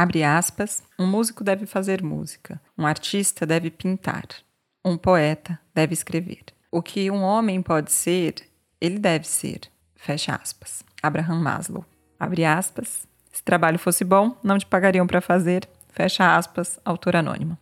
Abre aspas, um músico deve fazer música, um artista deve pintar, um poeta deve escrever. O que um homem pode ser, ele deve ser. Fecha aspas. Abraham Maslow. Abre aspas. Se trabalho fosse bom, não te pagariam para fazer. Fecha aspas. Autor anônimo.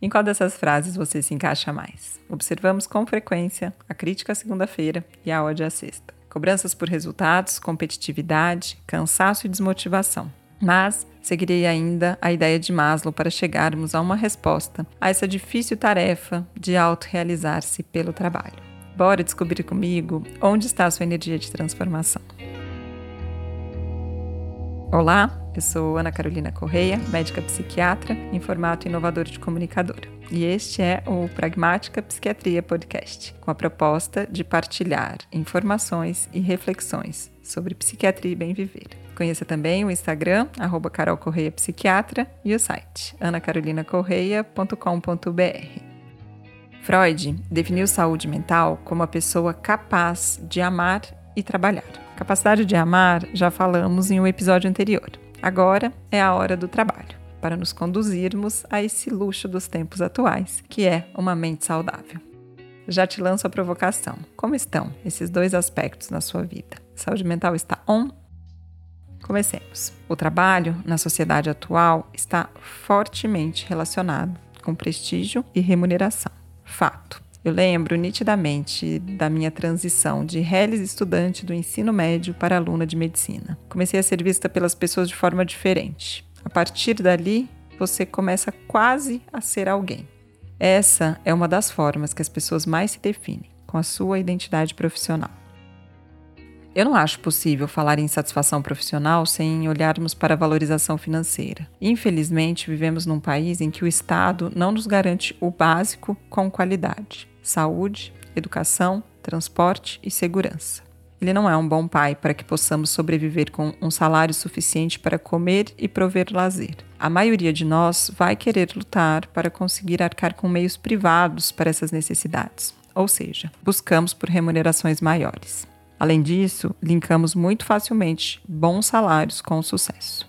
Em qual dessas frases você se encaixa mais? Observamos com frequência a crítica à segunda-feira e a ódio à sexta. Cobranças por resultados, competitividade, cansaço e desmotivação. Mas seguirei ainda a ideia de Maslow para chegarmos a uma resposta a essa difícil tarefa de autorrealizar-se pelo trabalho. Bora descobrir comigo onde está a sua energia de transformação. Olá, eu sou Ana Carolina Correia, médica psiquiatra em formato inovador de comunicadora. E este é o Pragmática Psiquiatria Podcast, com a proposta de partilhar informações e reflexões sobre psiquiatria e bem viver. Conheça também o Instagram, arroba Carol Correia Psiquiatra, e o site anacarolinacorreia.com.br. Freud definiu saúde mental como a pessoa capaz de amar e trabalhar. Capacidade de amar já falamos em um episódio anterior. Agora é a hora do trabalho, para nos conduzirmos a esse luxo dos tempos atuais, que é uma mente saudável. Já te lanço a provocação. Como estão esses dois aspectos na sua vida? Saúde mental está on? Comecemos. O trabalho, na sociedade atual, está fortemente relacionado com prestígio e remuneração. Fato. Eu lembro nitidamente da minha transição de reles estudante do ensino médio para aluna de medicina. Comecei a ser vista pelas pessoas de forma diferente. A partir dali, você começa quase a ser alguém. Essa é uma das formas que as pessoas mais se definem, com a sua identidade profissional. Eu não acho possível falar em satisfação profissional sem olharmos para a valorização financeira. Infelizmente, vivemos num país em que o Estado não nos garante o básico com qualidade: saúde, educação, transporte e segurança. Ele não é um bom pai para que possamos sobreviver com um salário suficiente para comer e prover lazer. A maioria de nós vai querer lutar para conseguir arcar com meios privados para essas necessidades, ou seja, buscamos por remunerações maiores. Além disso, linkamos muito facilmente bons salários com sucesso.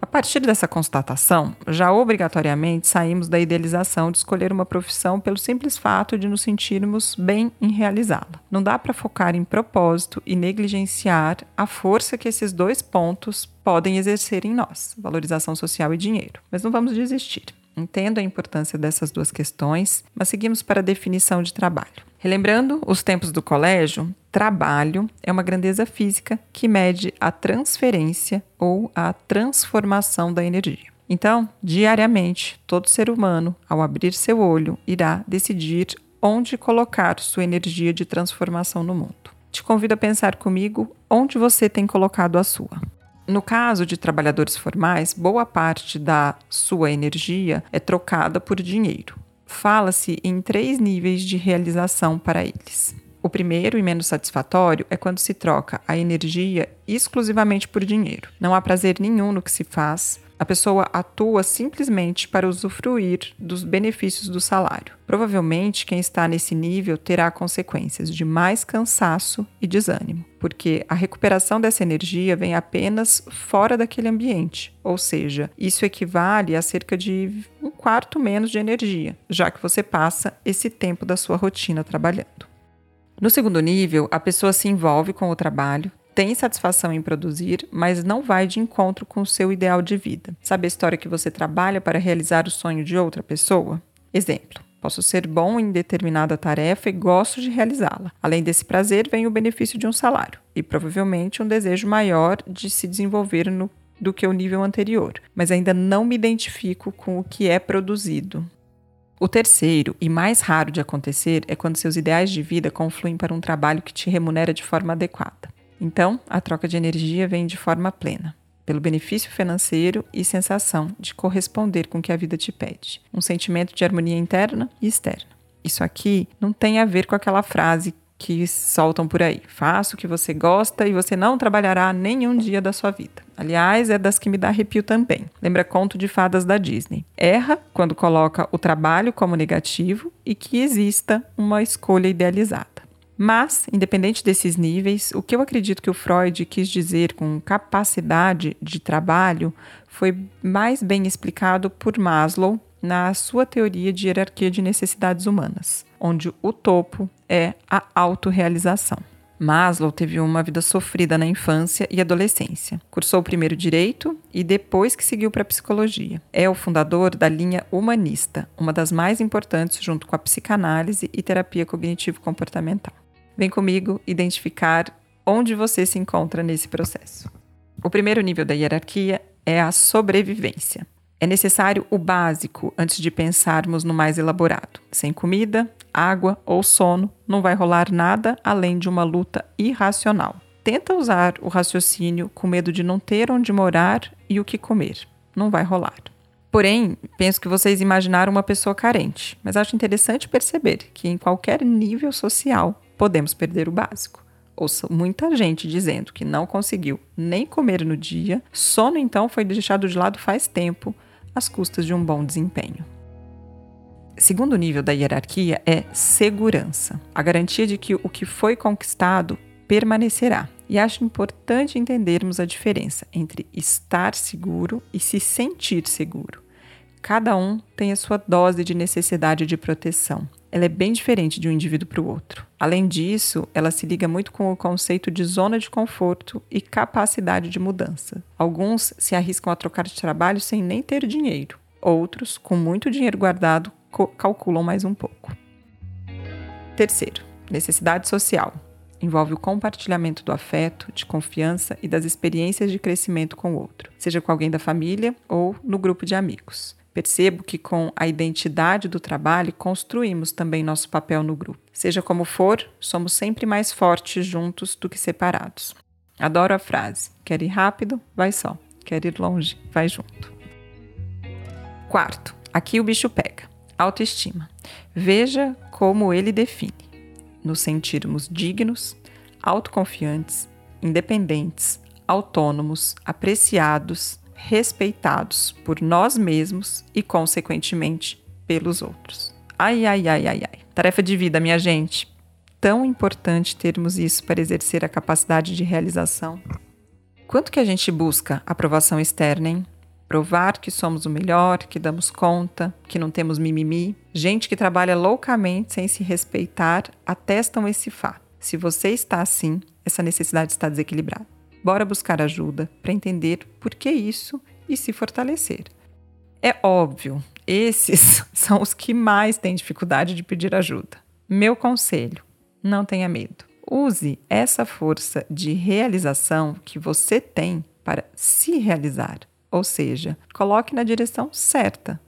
A partir dessa constatação, já obrigatoriamente saímos da idealização de escolher uma profissão pelo simples fato de nos sentirmos bem em realizá-la. Não dá para focar em propósito e negligenciar a força que esses dois pontos podem exercer em nós, valorização social e dinheiro. Mas não vamos desistir. Entendo a importância dessas duas questões, mas seguimos para a definição de trabalho. Relembrando os tempos do colégio, trabalho é uma grandeza física que mede a transferência ou a transformação da energia. Então, diariamente, todo ser humano, ao abrir seu olho, irá decidir onde colocar sua energia de transformação no mundo. Te convido a pensar comigo onde você tem colocado a sua. No caso de trabalhadores formais, boa parte da sua energia é trocada por dinheiro. Fala-se em três níveis de realização para eles. O primeiro e menos satisfatório é quando se troca a energia exclusivamente por dinheiro. Não há prazer nenhum no que se faz, a pessoa atua simplesmente para usufruir dos benefícios do salário. Provavelmente, quem está nesse nível terá consequências de mais cansaço e desânimo, porque a recuperação dessa energia vem apenas fora daquele ambiente, ou seja, isso equivale a cerca de um quarto menos de energia, já que você passa esse tempo da sua rotina trabalhando. No segundo nível, a pessoa se envolve com o trabalho, tem satisfação em produzir, mas não vai de encontro com o seu ideal de vida. Sabe a história que você trabalha para realizar o sonho de outra pessoa? Exemplo. Posso ser bom em determinada tarefa e gosto de realizá-la. Além desse prazer, vem o benefício de um salário e provavelmente um desejo maior de se desenvolver no, do que o nível anterior, mas ainda não me identifico com o que é produzido. O terceiro e mais raro de acontecer é quando seus ideais de vida confluem para um trabalho que te remunera de forma adequada. Então, a troca de energia vem de forma plena, pelo benefício financeiro e sensação de corresponder com o que a vida te pede. Um sentimento de harmonia interna e externa. Isso aqui não tem a ver com aquela frase que soltam por aí. Faça o que você gosta e você não trabalhará nenhum dia da sua vida. Aliás, é das que me dá arrepio também. Lembra conto de fadas da Disney. Erra quando coloca o trabalho como negativo e que exista uma escolha idealizada. Mas, independente desses níveis, o que eu acredito que o Freud quis dizer com capacidade de trabalho foi mais bem explicado por Maslow na sua teoria de hierarquia de necessidades humanas, onde o topo é a autorrealização. Maslow teve uma vida sofrida na infância e adolescência. Cursou primeiro direito e depois que seguiu para psicologia. É o fundador da linha humanista, uma das mais importantes junto com a psicanálise e terapia cognitivo-comportamental. Vem comigo identificar onde você se encontra nesse processo. O primeiro nível da hierarquia é a sobrevivência. É necessário o básico antes de pensarmos no mais elaborado. Sem comida, água ou sono, não vai rolar nada além de uma luta irracional. Tenta usar o raciocínio com medo de não ter onde morar e o que comer. Não vai rolar. Porém, penso que vocês imaginaram uma pessoa carente, mas acho interessante perceber que em qualquer nível social podemos perder o básico. Ouço muita gente dizendo que não conseguiu nem comer no dia, sono então foi deixado de lado faz tempo, às custas de um bom desempenho. Segundo nível da hierarquia é segurança, a garantia de que o que foi conquistado permanecerá. E acho importante entendermos a diferença entre estar seguro e se sentir seguro. Cada um tem a sua dose de necessidade de proteção. Ela é bem diferente de um indivíduo para o outro. Além disso, ela se liga muito com o conceito de zona de conforto e capacidade de mudança. Alguns se arriscam a trocar de trabalho sem nem ter dinheiro. Outros, com muito dinheiro guardado, calculam mais um pouco. Terceiro, necessidade social. Envolve o compartilhamento do afeto, de confiança e das experiências de crescimento com o outro, seja com alguém da família ou no grupo de amigos. Percebo que com a identidade do trabalho construímos também nosso papel no grupo. Seja como for, somos sempre mais fortes juntos do que separados. Adoro a frase: quer ir rápido? Vai só. Quer ir longe? Vai junto. Quarto, aqui o bicho pega. Autoestima. Veja como ele define: nos sentirmos dignos, autoconfiantes, independentes, autônomos, apreciados, respeitados por nós mesmos e, consequentemente, pelos outros. Ai, ai, ai, ai, ai. Tarefa de vida, minha gente. Tão importante termos isso para exercer a capacidade de realização. Quanto que a gente busca aprovação externa, hein? Provar que somos o melhor, que damos conta, que não temos mimimi. Gente que trabalha loucamente sem se respeitar atestam esse fato. Se você está assim, essa necessidade está desequilibrada. Bora buscar ajuda para entender por que isso e se fortalecer. É óbvio, esses são os que mais têm dificuldade de pedir ajuda. Meu conselho: não tenha medo. Use essa força de realização que você tem para se realizar ou seja, coloque na direção certa.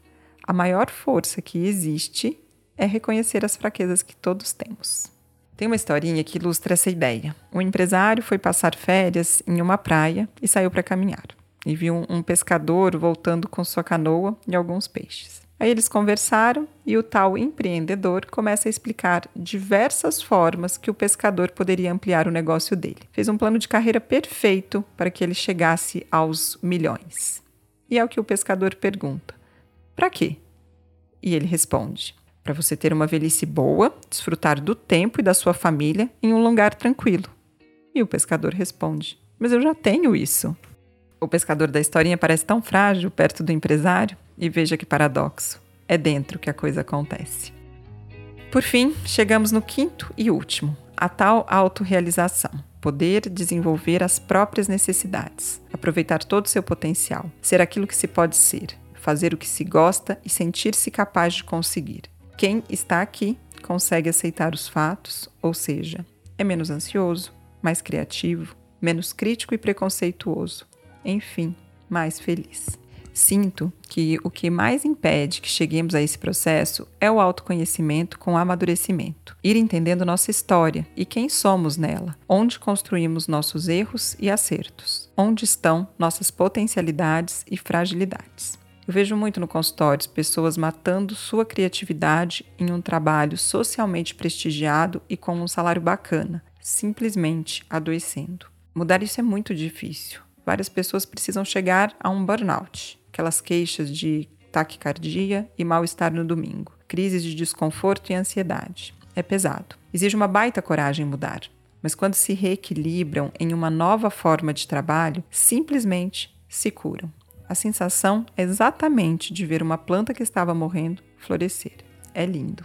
A maior força que existe é reconhecer as fraquezas que todos temos. Tem uma historinha que ilustra essa ideia. Um empresário foi passar férias em uma praia e saiu para caminhar. E viu um pescador voltando com sua canoa e alguns peixes. Aí eles conversaram e o tal empreendedor começa a explicar diversas formas que o pescador poderia ampliar o negócio dele. Fez um plano de carreira perfeito para que ele chegasse aos milhões. E é o que o pescador pergunta: Para quê? E ele responde: Para você ter uma velhice boa, desfrutar do tempo e da sua família em um lugar tranquilo. E o pescador responde: Mas eu já tenho isso. O pescador da historinha parece tão frágil perto do empresário, e veja que paradoxo. É dentro que a coisa acontece. Por fim, chegamos no quinto e último, a tal autorrealização. Poder desenvolver as próprias necessidades, aproveitar todo o seu potencial, ser aquilo que se pode ser, fazer o que se gosta e sentir-se capaz de conseguir. Quem está aqui consegue aceitar os fatos, ou seja, é menos ansioso, mais criativo, menos crítico e preconceituoso, enfim, mais feliz. Sinto que o que mais impede que cheguemos a esse processo é o autoconhecimento com amadurecimento, ir entendendo nossa história e quem somos nela, onde construímos nossos erros e acertos, onde estão nossas potencialidades e fragilidades. Eu vejo muito no consultório pessoas matando sua criatividade em um trabalho socialmente prestigiado e com um salário bacana, simplesmente adoecendo. Mudar isso é muito difícil várias pessoas precisam chegar a um burnout, aquelas queixas de taquicardia e mal-estar no domingo, crises de desconforto e ansiedade. é pesado. Exige uma baita coragem mudar. Mas quando se reequilibram em uma nova forma de trabalho, simplesmente se curam. A sensação é exatamente de ver uma planta que estava morrendo florescer. É lindo.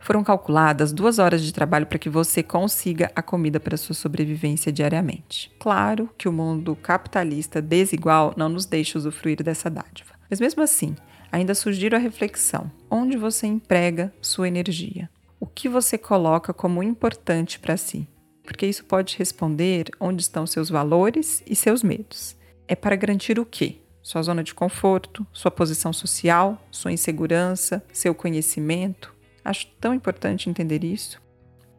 Foram calculadas duas horas de trabalho para que você consiga a comida para sua sobrevivência diariamente. Claro que o mundo capitalista desigual não nos deixa usufruir dessa dádiva. Mas mesmo assim, ainda sugiro a reflexão: onde você emprega sua energia? O que você coloca como importante para si? Porque isso pode responder onde estão seus valores e seus medos. É para garantir o quê? Sua zona de conforto, sua posição social, sua insegurança, seu conhecimento, Acho tão importante entender isso.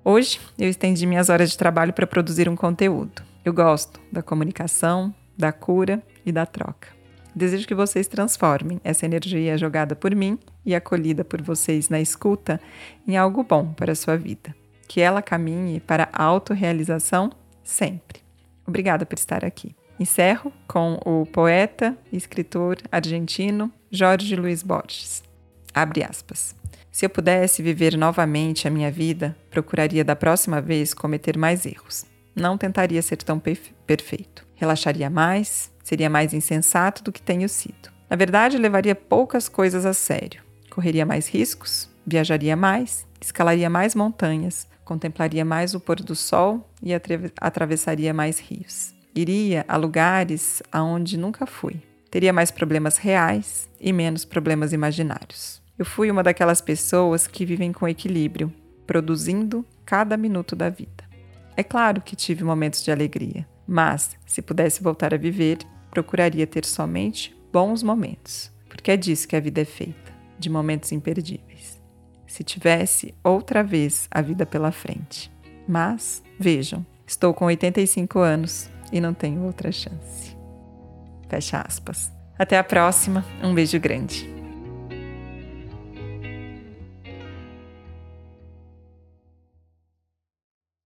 Hoje eu estendi minhas horas de trabalho para produzir um conteúdo. Eu gosto da comunicação, da cura e da troca. Desejo que vocês transformem essa energia jogada por mim e acolhida por vocês na escuta em algo bom para a sua vida. Que ela caminhe para a autorrealização sempre. Obrigada por estar aqui. Encerro com o poeta e escritor argentino Jorge Luiz Borges. Abre aspas. Se eu pudesse viver novamente a minha vida, procuraria da próxima vez cometer mais erros. Não tentaria ser tão perfeito. Relaxaria mais, seria mais insensato do que tenho sido. Na verdade, levaria poucas coisas a sério. Correria mais riscos, viajaria mais, escalaria mais montanhas, contemplaria mais o pôr do sol e atravessaria mais rios. Iria a lugares aonde nunca fui. Teria mais problemas reais e menos problemas imaginários. Eu fui uma daquelas pessoas que vivem com equilíbrio, produzindo cada minuto da vida. É claro que tive momentos de alegria, mas se pudesse voltar a viver, procuraria ter somente bons momentos, porque é disso que a vida é feita, de momentos imperdíveis. Se tivesse outra vez a vida pela frente. Mas, vejam, estou com 85 anos e não tenho outra chance. Fecha aspas. Até a próxima, um beijo grande.